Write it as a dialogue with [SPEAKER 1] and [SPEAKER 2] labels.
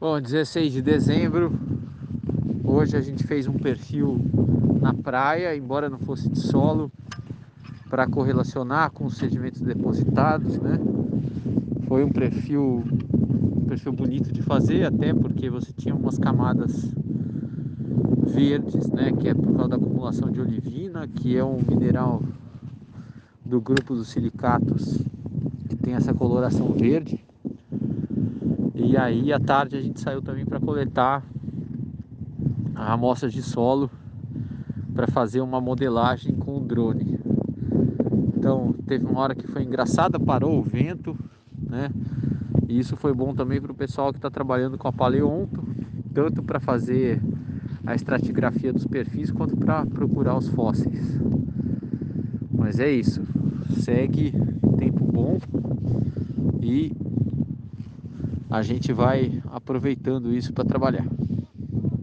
[SPEAKER 1] Bom, 16 de dezembro. Hoje a gente fez um perfil na praia, embora não fosse de solo, para correlacionar com os sedimentos depositados, né? Foi um perfil, um perfil bonito de fazer, até porque você tinha umas camadas verdes, né? Que é por causa da acumulação de olivina, que é um mineral do grupo dos silicatos que tem essa coloração verde. E aí à tarde a gente saiu também para coletar amostras de solo para fazer uma modelagem com o drone. Então teve uma hora que foi engraçada, parou o vento, né? E isso foi bom também para o pessoal que está trabalhando com a paleonto, tanto para fazer a estratigrafia dos perfis quanto para procurar os fósseis. Mas é isso, segue tempo bom e a gente vai aproveitando isso para trabalhar.